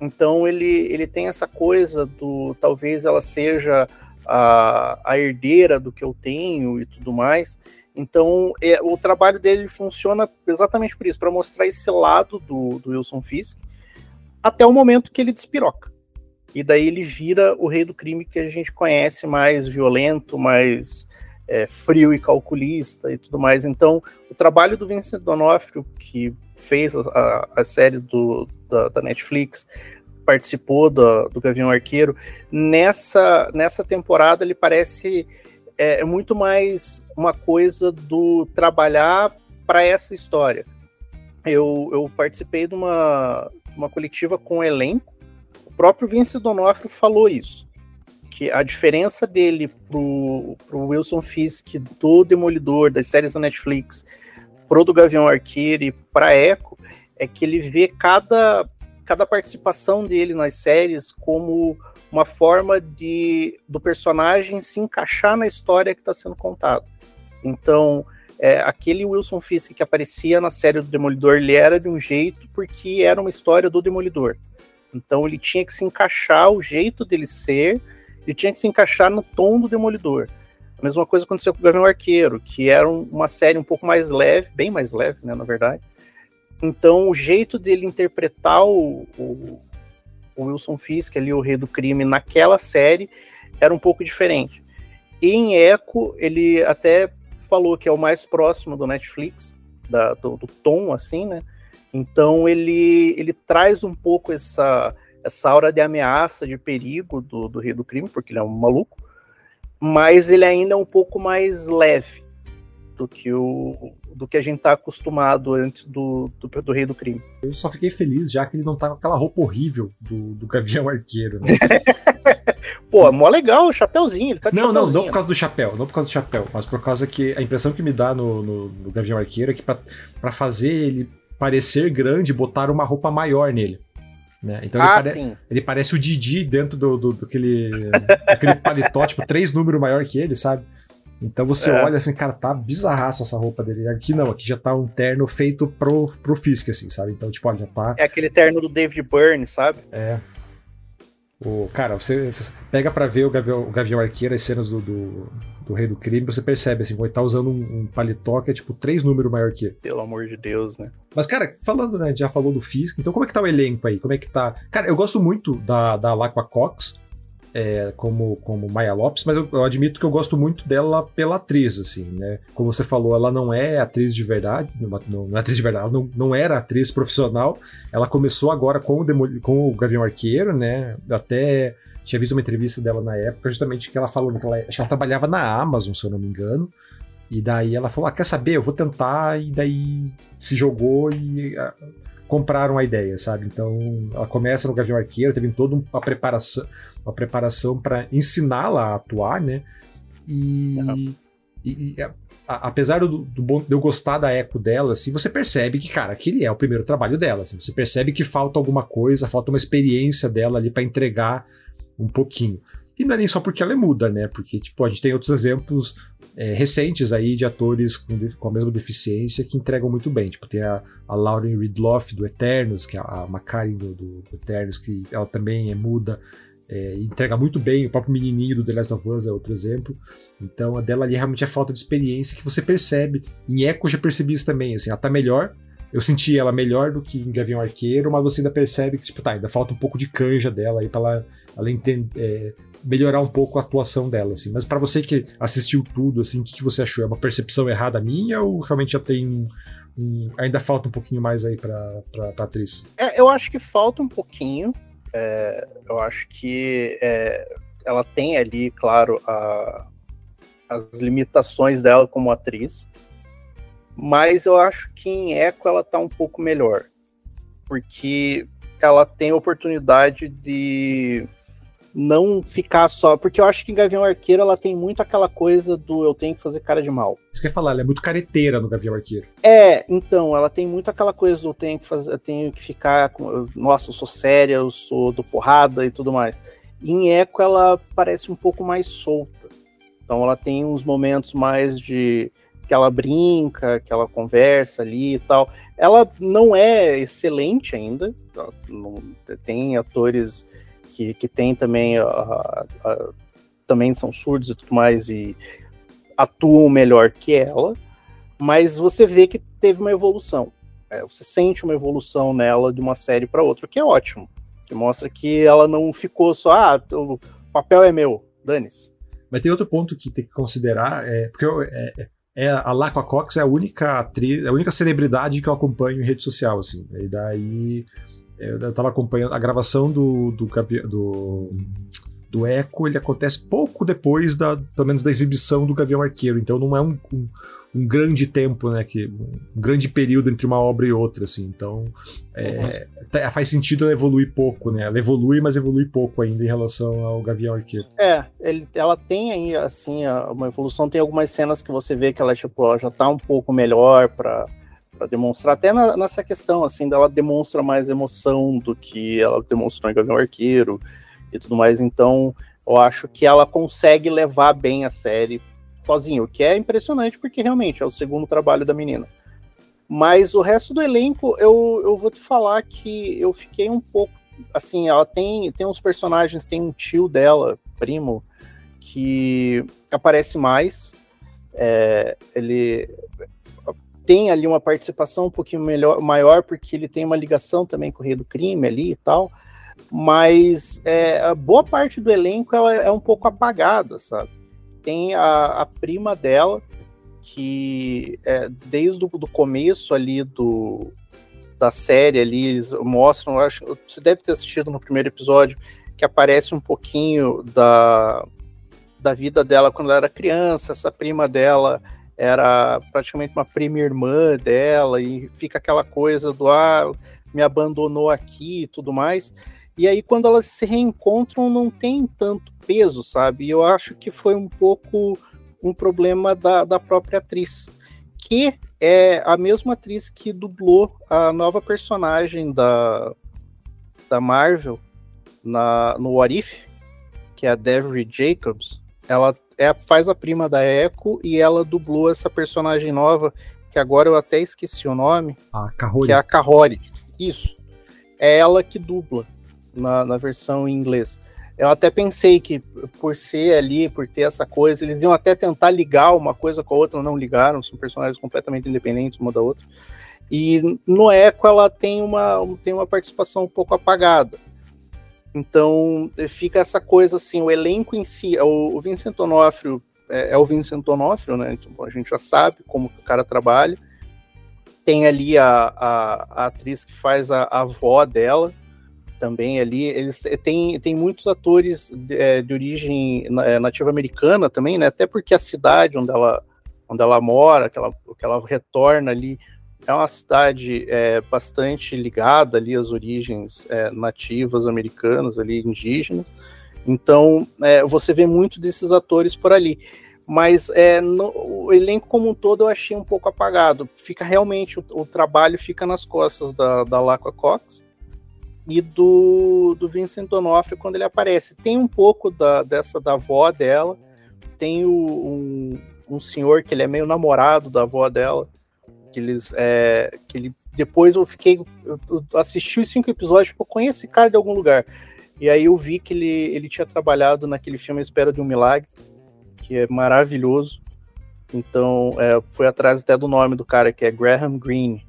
Então ele, ele tem essa coisa do talvez ela seja a, a herdeira do que eu tenho e tudo mais. Então, é, o trabalho dele funciona exatamente por isso, para mostrar esse lado do, do Wilson Fisk, até o momento que ele despiroca. E daí ele vira o rei do crime que a gente conhece, mais violento, mais é, frio e calculista e tudo mais. Então, o trabalho do Vincent D'Onofrio, que fez a, a série do, da, da Netflix, participou do, do Gavião Arqueiro, nessa, nessa temporada ele parece é, é muito mais uma coisa do trabalhar para essa história. Eu, eu participei de uma, uma coletiva com o elenco, próprio Vince Donofrio falou isso, que a diferença dele pro, pro Wilson Fisk do Demolidor, das séries da Netflix, pro do Gavião Arqueiro e pra Echo, é que ele vê cada, cada participação dele nas séries como uma forma de do personagem se encaixar na história que está sendo contada. Então, é, aquele Wilson Fisk que aparecia na série do Demolidor, ele era de um jeito porque era uma história do Demolidor. Então, ele tinha que se encaixar, o jeito dele ser, ele tinha que se encaixar no tom do Demolidor. A mesma coisa aconteceu com o Gavião Arqueiro, que era uma série um pouco mais leve, bem mais leve, né, na verdade. Então, o jeito dele interpretar o, o o Wilson Fisk, ali, o rei do crime, naquela série, era um pouco diferente. E em Echo, ele até falou que é o mais próximo do Netflix, da, do, do, tom, assim, né? Então ele, ele traz um pouco essa, essa aura de ameaça, de perigo do, do rei do crime, porque ele é um maluco, mas ele ainda é um pouco mais leve. do que o do que a gente tá acostumado antes do, do, do Rei do Crime. Eu só fiquei feliz já que ele não tá com aquela roupa horrível do, do Gavião Arqueiro, né? Pô, é mó legal o chapéuzinho, ele tá Não, não, não por causa do chapéu, não por causa do chapéu, mas por causa que a impressão que me dá no, no, no Gavião Arqueiro é que para fazer ele parecer grande, botaram uma roupa maior nele. Né? Então ah, ele, pare... ele, parece o Didi dentro do, do, do aquele, aquele paletó, tipo, três números maior que ele, sabe? Então você é. olha e fala, cara, tá bizarraço essa roupa dele. Aqui não, aqui já tá um terno feito pro, pro Fisk, assim, sabe? Então, tipo, olha, já tá. É aquele terno do David Byrne, sabe? É. O, cara, você, você pega para ver o Gavião, o Gavião Arqueiro, as cenas do, do, do, Rei do Crime, você percebe, assim, ele tá usando um, um paletó que é tipo três números maior que ele. Pelo amor de Deus, né? Mas, cara, falando, né, já falou do Fisk, então como é que tá o elenco aí? Como é que tá? Cara, eu gosto muito da, da Laqua Cox, é, como, como Maya Lopes, mas eu, eu, admito que eu gosto muito dela pela atriz, assim, né? Como você falou, ela não é atriz de verdade, não, não é atriz de verdade, não, não era atriz profissional. Ela começou agora com o, com o Gavião Arqueiro, né? Até tinha visto uma entrevista dela na época, justamente que ela falou que ela, ela trabalhava na Amazon, se eu não me engano. E daí ela falou: ah, quer saber? Eu vou tentar, e daí se jogou e ah, compraram a ideia, sabe? Então ela começa no Gavião Arqueiro, teve toda uma preparação, uma preparação para ensiná-la a atuar, né? E, uhum. e, e a, a, apesar do, do de eu gostar da eco dela, assim, você percebe que, cara, aquele é o primeiro trabalho dela. Assim, você percebe que falta alguma coisa, falta uma experiência dela ali para entregar um pouquinho. E não é nem só porque ela é muda, né? Porque, tipo, a gente tem outros exemplos é, recentes aí de atores com, com, a mesma deficiência que entregam muito bem. Tipo, tem a, a Lauren Ridloff do Eternos, que é a, Macari do, do, do Eternos, que ela também é muda é, entrega muito bem. O próprio menininho do The Last of Us é outro exemplo. Então a dela ali realmente é falta de experiência que você percebe. Em Echo já percebi isso também. Assim, ela tá melhor. Eu senti ela melhor do que em Gavião Arqueiro, mas você ainda percebe que tipo, tá, ainda falta um pouco de canja dela aí para ela, ela entender, é, melhorar um pouco a atuação dela. Assim. Mas para você que assistiu tudo, assim, o que, que você achou? É uma percepção errada minha ou realmente já tem um, um, ainda falta um pouquinho mais aí para pra atriz? É, eu acho que falta um pouquinho. É, eu acho que é, ela tem ali, claro, a, as limitações dela como atriz, mas eu acho que em Echo ela tá um pouco melhor, porque ela tem oportunidade de não ficar só. Porque eu acho que em Gavião Arqueiro ela tem muito aquela coisa do eu tenho que fazer cara de mal. Isso que eu ia falar, ela é muito careteira no Gavião Arqueiro. É, então, ela tem muito aquela coisa do eu tenho que fazer, eu tenho que ficar com. Nossa, eu sou séria, eu sou do porrada e tudo mais. E em Echo ela parece um pouco mais solta. Então ela tem uns momentos mais de que ela brinca, que ela conversa ali e tal. Ela não é excelente ainda, não, tem atores que, que tem também, também são surdos e tudo mais, e atuam melhor que ela, mas você vê que teve uma evolução. É, você sente uma evolução nela de uma série para outra, que é ótimo. Que mostra que ela não ficou só, ah, o papel é meu, dane-se. Mas tem outro ponto que tem que considerar, é, porque eu, é, é, é a Laqua Cox é a única atriz, é a única celebridade que eu acompanho em rede social, assim. E daí eu estava acompanhando a gravação do, do, do, do Echo, ele acontece pouco depois da, pelo menos da exibição do Gavião Arqueiro, então não é um, um, um grande tempo, né, que, um grande período entre uma obra e outra, assim, então é, uhum. faz sentido ela evoluir pouco, né, ela evolui, mas evolui pouco ainda em relação ao Gavião Arqueiro. É, ele, ela tem aí, assim, uma evolução, tem algumas cenas que você vê que ela, tipo, ela já tá um pouco melhor para para demonstrar, até na, nessa questão, assim, dela demonstra mais emoção do que ela demonstrou em Gavião Arqueiro e tudo mais, então eu acho que ela consegue levar bem a série sozinha, o que é impressionante, porque realmente é o segundo trabalho da menina. Mas o resto do elenco, eu, eu vou te falar que eu fiquei um pouco, assim, ela tem, tem uns personagens, tem um tio dela, primo, que aparece mais, é, ele tem ali uma participação um pouquinho melhor, maior, porque ele tem uma ligação também com o Rei do Crime ali e tal, mas é, a boa parte do elenco ela é um pouco apagada, sabe? Tem a, a prima dela, que é, desde o começo ali do, da série ali, eles mostram, acho você deve ter assistido no primeiro episódio, que aparece um pouquinho da, da vida dela quando ela era criança, essa prima dela era praticamente uma prima irmã dela, e fica aquela coisa do ah, me abandonou aqui e tudo mais. E aí, quando elas se reencontram, não tem tanto peso, sabe? E eu acho que foi um pouco um problema da, da própria atriz, que é a mesma atriz que dublou a nova personagem da, da Marvel na, no What If, que é a Devery Jacobs. Ela é, faz a prima da Echo e ela dublou essa personagem nova, que agora eu até esqueci o nome. A Kahori. Que é a Kahori. Isso. É ela que dubla na, na versão em inglês. Eu até pensei que por ser ali, por ter essa coisa, eles iam até tentar ligar uma coisa com a outra, não ligaram, são personagens completamente independentes uma da outra. E no Echo ela tem uma, tem uma participação um pouco apagada. Então fica essa coisa assim, o elenco em si, é o, o Vincent Onofrio é, é, o Vincent Onofrio, né? Então a gente já sabe como o cara trabalha. Tem ali a, a, a atriz que faz a, a, avó dela também ali. Eles tem, tem muitos atores de, é, de origem nativa americana também, né? Até porque a cidade onde ela, onde ela mora, que ela, que ela retorna ali, é uma cidade é, bastante ligada ali às origens é, nativas americanas, ali indígenas. Então, é, você vê muito desses atores por ali. Mas é, no, o elenco como um todo eu achei um pouco apagado. Fica realmente, o, o trabalho fica nas costas da, da Laqua Cox e do, do Vincent D'Onofrio quando ele aparece. Tem um pouco da, dessa da avó dela, tem o, um, um senhor que ele é meio namorado da avó dela, que eles é, que ele depois eu fiquei eu, assisti os cinco episódios tipo, eu conheço esse cara de algum lugar. E aí eu vi que ele, ele tinha trabalhado naquele filme Espera de um Milagre que é maravilhoso. Então é, foi atrás até do nome do cara que é Graham Greene.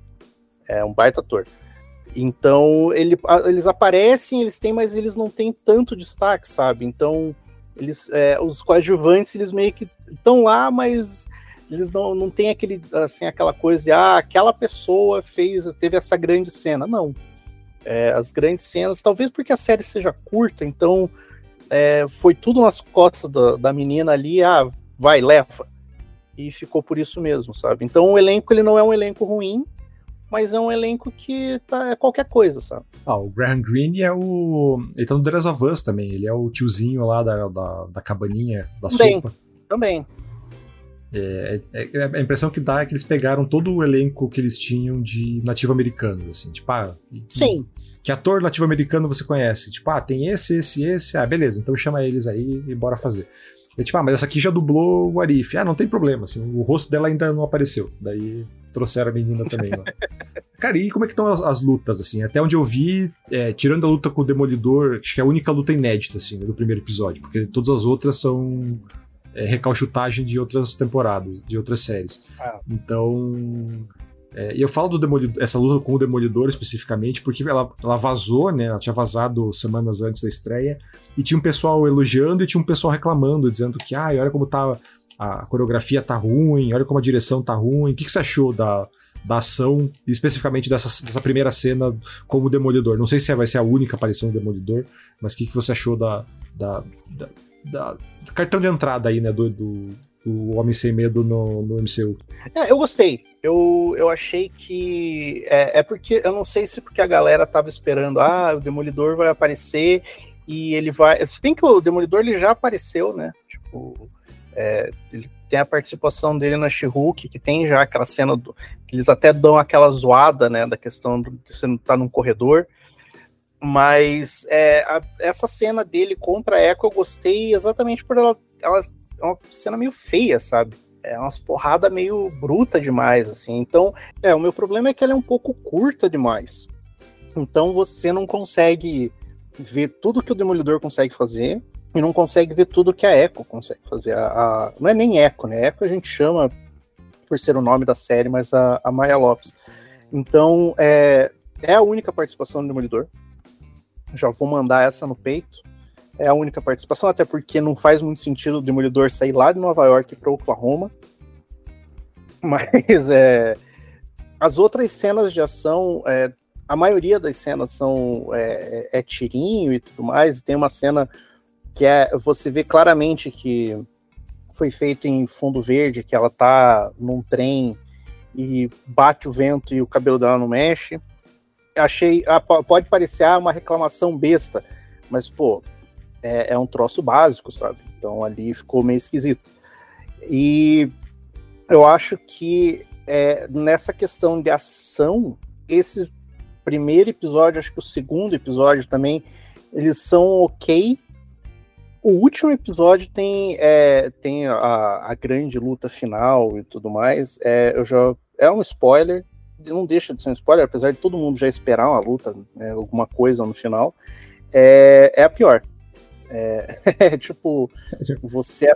É um baita ator. Então ele, eles aparecem eles têm mas eles não têm tanto destaque sabe? Então eles é, os coadjuvantes eles meio que estão lá mas eles não, não têm aquele, assim, aquela coisa de ah, aquela pessoa fez, teve essa grande cena. Não. É, as grandes cenas, talvez porque a série seja curta, então é, foi tudo nas costas da, da menina ali, ah, vai, leva. E ficou por isso mesmo, sabe? Então o elenco ele não é um elenco ruim, mas é um elenco que tá, é qualquer coisa, sabe? Ah, o Graham Greene é o. Ele tá no The Last of Us também, ele é o tiozinho lá da, da, da cabaninha, da também, sopa. Também. É, é, é, a impressão que dá é que eles pegaram todo o elenco que eles tinham de nativo americano, assim, tipo, ah, que, Sim. que ator nativo americano você conhece? Tipo, ah, tem esse, esse, esse, ah, beleza, então chama eles aí e bora fazer. E, tipo, ah, mas essa aqui já dublou o Arif. Ah, não tem problema, assim, o rosto dela ainda não apareceu. Daí trouxeram a menina também lá. Cara, e como é que estão as, as, lutas, assim? Até onde eu vi, é, tirando a luta com o Demolidor, acho que é a única luta inédita, assim, do primeiro episódio, porque todas as outras são é, recalchutagem de outras temporadas, de outras séries. Ah. Então. É, e eu falo do Demolidor, essa luta com o Demolidor especificamente, porque ela, ela vazou, né? Ela tinha vazado semanas antes da estreia, e tinha um pessoal elogiando e tinha um pessoal reclamando, dizendo que, ah, olha como tá. A coreografia tá ruim, olha como a direção tá ruim. O que, que você achou da, da ação, especificamente dessa, dessa primeira cena como Demolidor? Não sei se vai ser a única aparição do Demolidor, mas o que, que você achou da, da, da da, cartão de entrada aí, né, do, do, do Homem Sem Medo no, no MCU. É, eu gostei. Eu, eu achei que. É, é, porque. Eu não sei se porque a galera tava esperando, ah, o Demolidor vai aparecer e ele vai. Se bem que o Demolidor ele já apareceu, né? Tipo. É, ele tem a participação dele na she que tem já aquela cena do, que eles até dão aquela zoada, né, da questão de você não tá num corredor. Mas é, a, essa cena dele contra a Echo eu gostei exatamente por ela, ela é uma cena meio feia, sabe? É umas porrada meio bruta demais, assim. Então, é, o meu problema é que ela é um pouco curta demais. Então você não consegue ver tudo que o Demolidor consegue fazer e não consegue ver tudo que a Echo consegue fazer. A, a, não é nem Echo, né? Echo a gente chama por ser o nome da série, mas a, a Maya Lopes. Então, é, é a única participação do Demolidor. Já vou mandar essa no peito. É a única participação, até porque não faz muito sentido o Demolidor sair lá de Nova York para Oklahoma. Mas é, as outras cenas de ação, é, a maioria das cenas são é, é, tirinho e tudo mais. Tem uma cena que é você vê claramente que foi feito em fundo verde, que ela tá num trem e bate o vento e o cabelo dela não mexe. Achei, ah, pode parecer ah, uma reclamação besta, mas pô, é, é um troço básico, sabe? Então ali ficou meio esquisito. E eu acho que é, nessa questão de ação, esse primeiro episódio, acho que o segundo episódio também, eles são ok. O último episódio tem, é, tem a, a, grande luta final e tudo mais. É, eu já, é um spoiler, não deixa de ser um spoiler, apesar de todo mundo já esperar uma luta, né, alguma coisa no final. É, é a pior. É, é tipo, você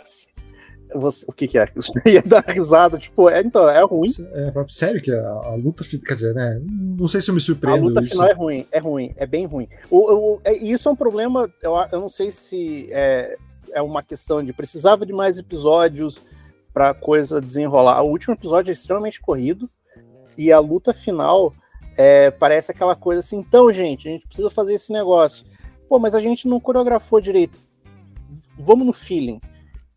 você, o que, que é? Você ia dar risada, tipo, é, então, é ruim. É, sério que a, a, luta, quer dizer, né? Não sei se eu me surpreendo. A luta isso. final é ruim, é ruim, é bem ruim. O, o, é, isso é um problema, eu, eu não sei se é, é uma questão de precisava de mais episódios para coisa desenrolar. O último episódio é extremamente corrido e a luta final é, parece aquela coisa assim, então, gente, a gente precisa fazer esse negócio. Pô, mas a gente não coreografou direito. Vamos no feeling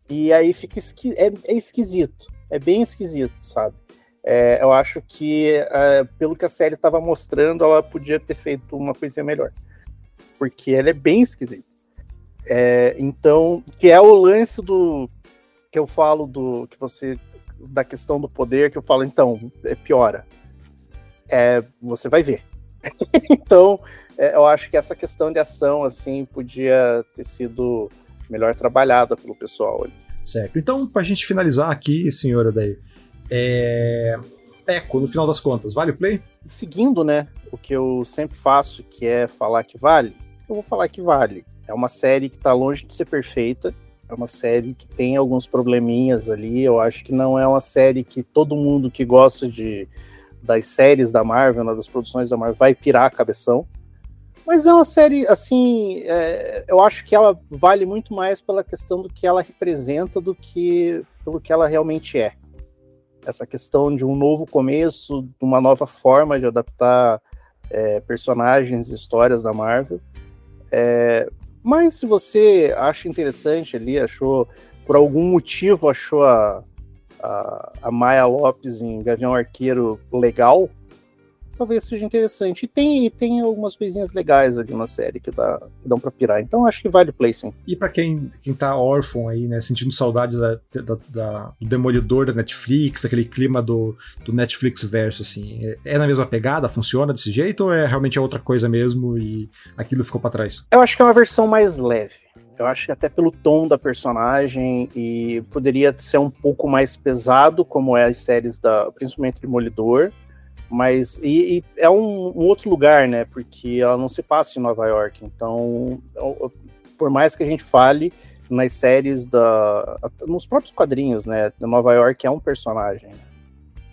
e aí fica esqui é, é, esquisito, é bem esquisito, sabe? É, eu acho que, é, pelo que a série estava mostrando, ela podia ter feito uma coisinha melhor. Porque ela é bem esquisita. É, então, que é o lance do que eu falo do que você da questão do poder que eu falo então é piora é você vai ver então é, eu acho que essa questão de ação assim podia ter sido melhor trabalhada pelo pessoal ali. Certo. Então, para a gente finalizar aqui, senhora daí, é... Eco, no final das contas, vale o play? Seguindo, né, o que eu sempre faço, que é falar que vale, eu vou falar que vale. É uma série que está longe de ser perfeita, é uma série que tem alguns probleminhas ali. Eu acho que não é uma série que todo mundo que gosta de das séries da Marvel, né, das produções da Marvel, vai pirar a cabeção. Mas é uma série, assim, é, eu acho que ela vale muito mais pela questão do que ela representa do que pelo que ela realmente é. Essa questão de um novo começo, de uma nova forma de adaptar é, personagens, histórias da Marvel. É, mas se você acha interessante ali, achou, por algum motivo, achou a, a, a Maya Lopes em Gavião Arqueiro legal, talvez seja interessante. E tem, e tem algumas coisinhas legais ali na série que, dá, que dão pra pirar. Então acho que vale o play, sim. E para quem, quem tá órfão aí, né, sentindo saudade da, da, da, do Demolidor da Netflix, daquele clima do, do Netflix verso, assim, é, é na mesma pegada? Funciona desse jeito ou é realmente é outra coisa mesmo e aquilo ficou para trás? Eu acho que é uma versão mais leve. Eu acho que até pelo tom da personagem e poderia ser um pouco mais pesado, como é as séries da, principalmente Demolidor, mas e, e é um, um, outro lugar, né? Porque ela não se passa em Nova York. Então, por mais que a gente fale nas séries da, nos próprios quadrinhos, né? Nova York é um personagem.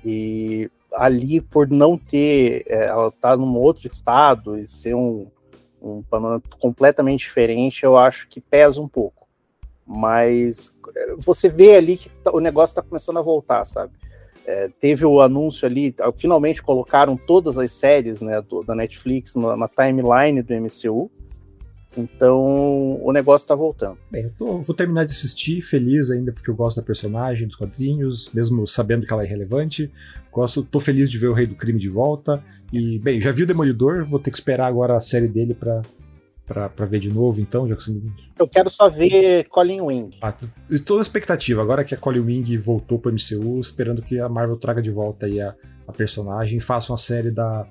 E ali, por não ter, é, ela tá num outro estado e ser um, um panorama completamente diferente, eu acho que pesa um pouco. Mas é, você vê ali que tá, o negócio está começando a voltar, sabe? É, teve o anúncio ali, finalmente colocaram todas as séries né, do, da Netflix na, na, timeline do MCU. Então o negócio está voltando. Bem, eu tô, vou terminar de assistir, feliz ainda, porque eu gosto da personagem, dos quadrinhos, mesmo sabendo que ela é relevante. Gosto, tô feliz de ver o Rei do Crime de volta. E, bem, já vi o Demolidor, vou ter que esperar agora a série dele para pra, ver de novo, então, já que você Eu quero só ver Colin Wing. Ah, toda a expectativa, agora que a Colin Wing voltou pro MCU, esperando que a Marvel traga de volta aí a, a personagem e faça uma série da,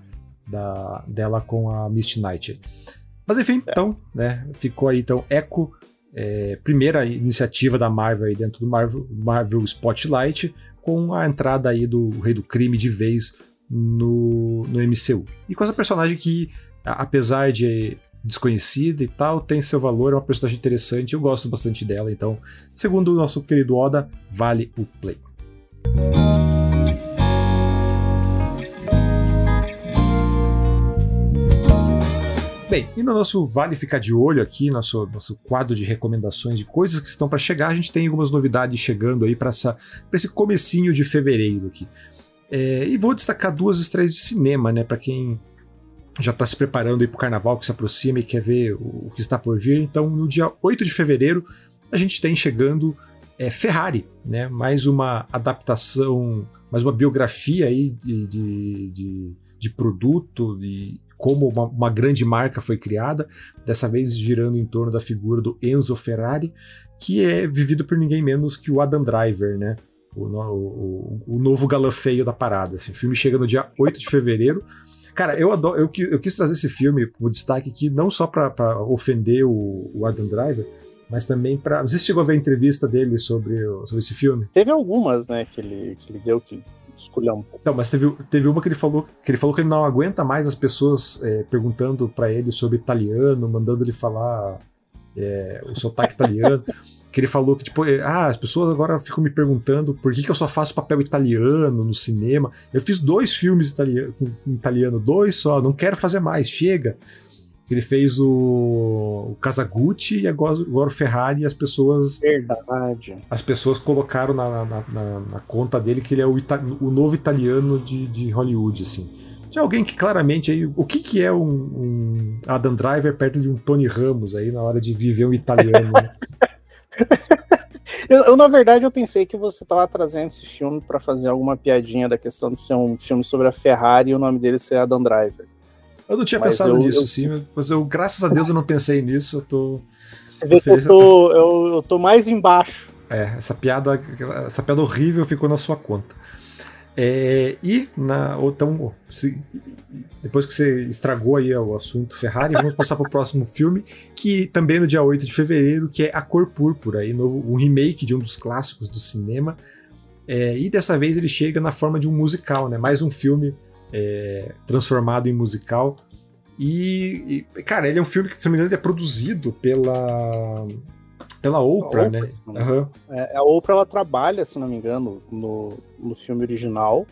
da, dela com a Misty Knight. Mas enfim, é. então, né, ficou aí então Echo, é, primeira iniciativa da Marvel aí dentro do Marvel, Marvel Spotlight, com a entrada aí do Rei do Crime de vez no, no MCU. E com essa personagem que, apesar de desconhecida e tal, tem seu valor, é uma personagem interessante, eu gosto bastante dela, então, segundo o nosso querido Oda, vale o play. Bem, e no nosso Vale Ficar de Olho aqui, nosso, nosso quadro de recomendações de coisas que estão para chegar, a gente tem algumas novidades chegando aí para esse comecinho de fevereiro aqui. É, e vou destacar duas estreias de cinema, né, para quem já está se preparando para o carnaval que se aproxima e quer ver o, que está por vir. Então, no dia 8 de fevereiro, a gente tem chegando é Ferrari, né? Mais uma adaptação, mais uma biografia aí de, de, de, de produto e como uma, uma, grande marca foi criada, dessa vez girando em torno da figura do Enzo Ferrari, que é vivido por ninguém menos que o Adam Driver, né? O, o, o novo galã feio da parada. Assim. O filme chega no dia 8 de fevereiro. Cara, eu adoro, eu, eu quis trazer esse filme como destaque aqui, não só para ofender o, o Adam Driver, mas também para. Não sei se chegou a ver a entrevista dele sobre, sobre esse filme. Teve algumas, né, que ele, que ele deu que escolher um pouco. Não, mas teve, teve uma que ele falou que ele falou que ele não aguenta mais as pessoas é, perguntando para ele sobre italiano, mandando ele falar é, o sotaque italiano. que ele falou que, tipo, é, ah, as pessoas agora ficam me perguntando por que, que eu só faço papel italiano no cinema. Eu fiz dois filmes italiano, em italiano, dois só, não quero fazer mais, chega. Ele fez o, o Casagutti e agora, agora o Ferrari e as pessoas. Verdade. As pessoas colocaram na, na, na, na conta dele que ele é o, ita, o novo italiano de, de Hollywood, assim. Tinha alguém que claramente aí. O que, que é um, um, Adam Driver perto de um Tony Ramos aí na hora de viver um italiano? Né? eu, eu, na verdade, eu pensei que você estava trazendo esse filme para fazer alguma piadinha da questão de ser um filme sobre a Ferrari e o nome dele ser Adam Driver. Eu não tinha mas pensado eu, nisso, eu... sim, mas eu, graças a Deus, eu não pensei nisso. Eu tô. Você vê que eu tô, eu, eu tô mais embaixo. É, essa piada, essa piada horrível ficou na sua conta. É, e na, então, se, depois que você estragou aí o assunto Ferrari, vamos passar para o próximo filme, que também no dia 8 de fevereiro, que é A Cor Púrpura, aí, novo, um remake de um dos clássicos do cinema. É, e dessa vez ele chega na forma de um musical, né? Mais um filme é, transformado em musical. E, e, cara, ele é um filme que, se não me engano, é produzido pela pela Oprah, né? Uhum. É, a Oprah ela trabalha, se não me engano, no, no filme original.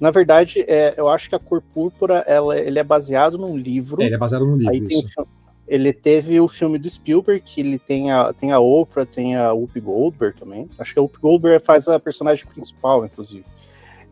Na verdade, é, eu acho que a Cor Púrpura ela, ele é baseado num livro. É, ele é baseado num livro. Aí isso. ele teve o filme do Spielberg, que ele tem a, tem a Oprah, tem a Whoopi Goldberg também. Acho que a Whoopi Goldberg faz a personagem principal, inclusive.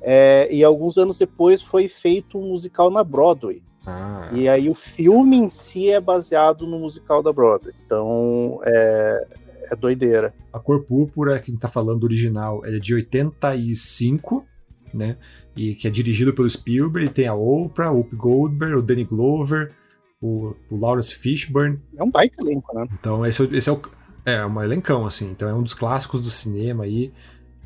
É, e alguns anos depois foi feito um musical na Broadway. Ah. E aí o filme em si é baseado no musical da Broadway. Então é, é doideira. A Cor Púrpura, que a gente tá falando original, é de 85, né? E que é dirigido pelo Spielberg, tem a Oprah, o Whoopi Goldberg, o Danny Glover, o, o Lawrence Fishburne. É um baita elenco, né? Então esse, é esse é o é um elencão, assim. Então é um dos clássicos do cinema aí.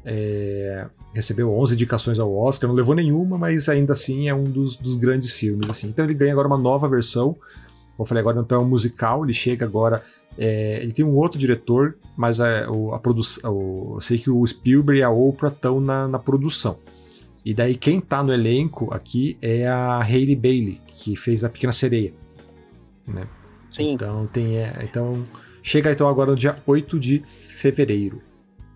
É, recebeu 11 indicações ao Oscar, não levou nenhuma, mas ainda assim é um dos, dos grandes filmes. assim. Então ele ganha agora uma nova versão. Como eu falei agora, então é um musical. Ele chega agora é, ele tem um outro diretor, mas a, a produção. Eu sei que o Spielberg e a Oprah estão na, na, produção. E daí quem está no elenco aqui é a Hailey Bailey, que fez a Pequena Sereia. Né? Sim. Então tem. É, então. Chega então agora no dia 8 de fevereiro.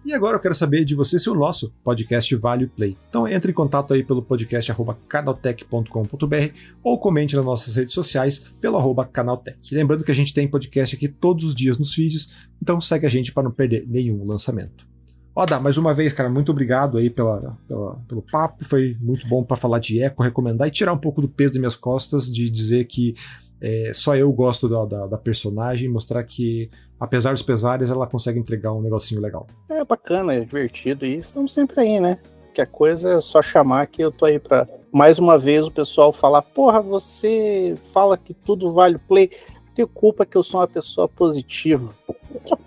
E agora eu quero saber de você se o nosso podcast vale o play. Então entre em contato aí pelo podcast canaltech.com.br ou comente nas nossas redes sociais pelo arroba canaltech. Lembrando que a gente tem podcast aqui todos os dias nos feeds, então segue a gente para não perder nenhum lançamento. Oda, mais uma vez, cara, muito obrigado aí pela, pela pelo papo. Foi muito bom para falar de eco, recomendar e tirar um pouco do peso das minhas costas de dizer que é, só eu gosto da, da, da personagem, mostrar que apesar dos pesares, ela consegue entregar um negocinho legal. É bacana, é divertido e estamos sempre aí, né? Que a coisa é só chamar que eu tô aí pra mais uma vez o pessoal falar: porra, você fala que tudo vale o play. Tenho culpa que eu sou uma pessoa positiva.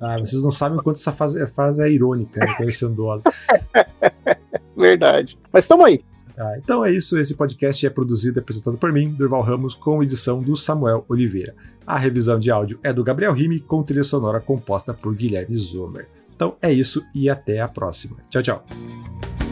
Ah, vocês não sabem o quanto essa fase, fase é irônica, né, conhecendo o Verdade. Mas estamos aí. Ah, então é isso, esse podcast é produzido e apresentado por mim, Durval Ramos, com edição do Samuel Oliveira. A revisão de áudio é do Gabriel Rime, com trilha sonora composta por Guilherme Zomer. Então é isso e até a próxima. Tchau, tchau.